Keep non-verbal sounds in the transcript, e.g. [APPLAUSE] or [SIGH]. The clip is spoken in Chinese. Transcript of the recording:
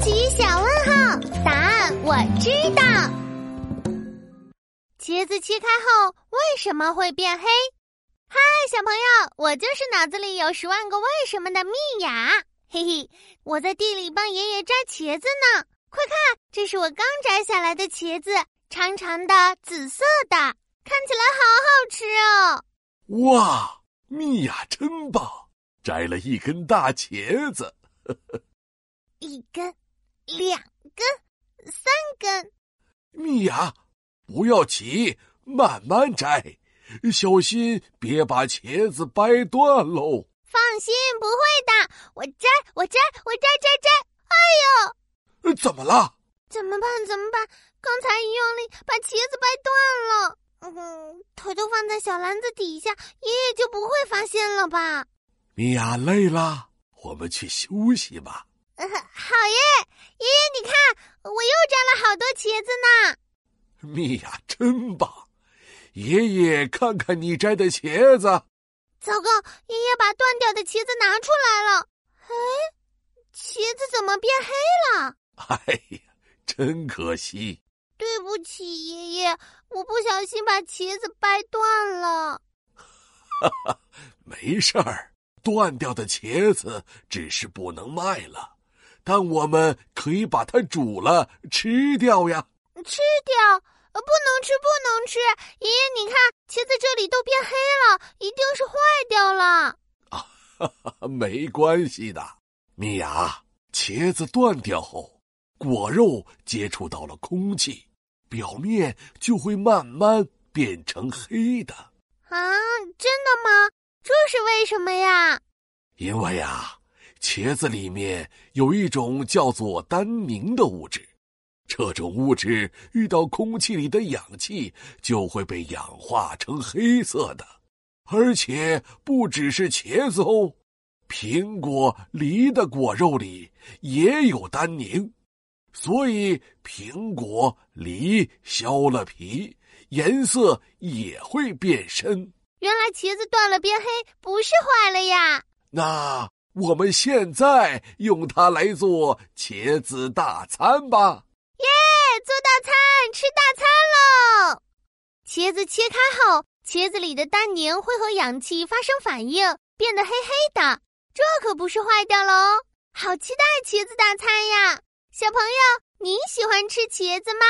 奇小问号，答案我知道。茄子切开后为什么会变黑？嗨，小朋友，我就是脑子里有十万个为什么的蜜雅。嘿嘿，我在地里帮爷爷摘茄子呢。快看，这是我刚摘下来的茄子，长长的，紫色的，看起来好好吃哦。哇，蜜雅真棒，摘了一根大茄子。呵 [LAUGHS] 呵一根，两根，三根。米娅，不要急，慢慢摘，小心别把茄子掰断喽。放心，不会的。我摘，我摘，我摘摘摘。哎呦，怎么了？怎么办？怎么办？刚才一用力，把茄子掰断了。嗯，偷偷放在小篮子底下，爷爷就不会发现了吧？米娅累了，我们去休息吧。好耶，爷爷，你看，我又摘了好多茄子呢。蜜雅真棒，爷爷看看你摘的茄子。糟糕，爷爷把断掉的茄子拿出来了。哎，茄子怎么变黑了？哎呀，真可惜。对不起，爷爷，我不小心把茄子掰断了。哈哈，没事儿，断掉的茄子只是不能卖了。但我们可以把它煮了吃掉呀！吃掉？不能吃，不能吃！爷爷，你看，茄子这里都变黑了，一定是坏掉了。啊，没关系的，米娅。茄子断掉后，果肉接触到了空气，表面就会慢慢变成黑的。啊，真的吗？这是为什么呀？因为啊。茄子里面有一种叫做单宁的物质，这种物质遇到空气里的氧气就会被氧化成黑色的，而且不只是茄子哦，苹果、梨的果肉里也有单宁，所以苹果、梨削了皮，颜色也会变深。原来茄子断了变黑，不是坏了呀？那。我们现在用它来做茄子大餐吧！耶，做大餐，吃大餐喽！茄子切开后，茄子里的单宁会和氧气发生反应，变得黑黑的。这可不是坏掉喽！好期待茄子大餐呀！小朋友，你喜欢吃茄子吗？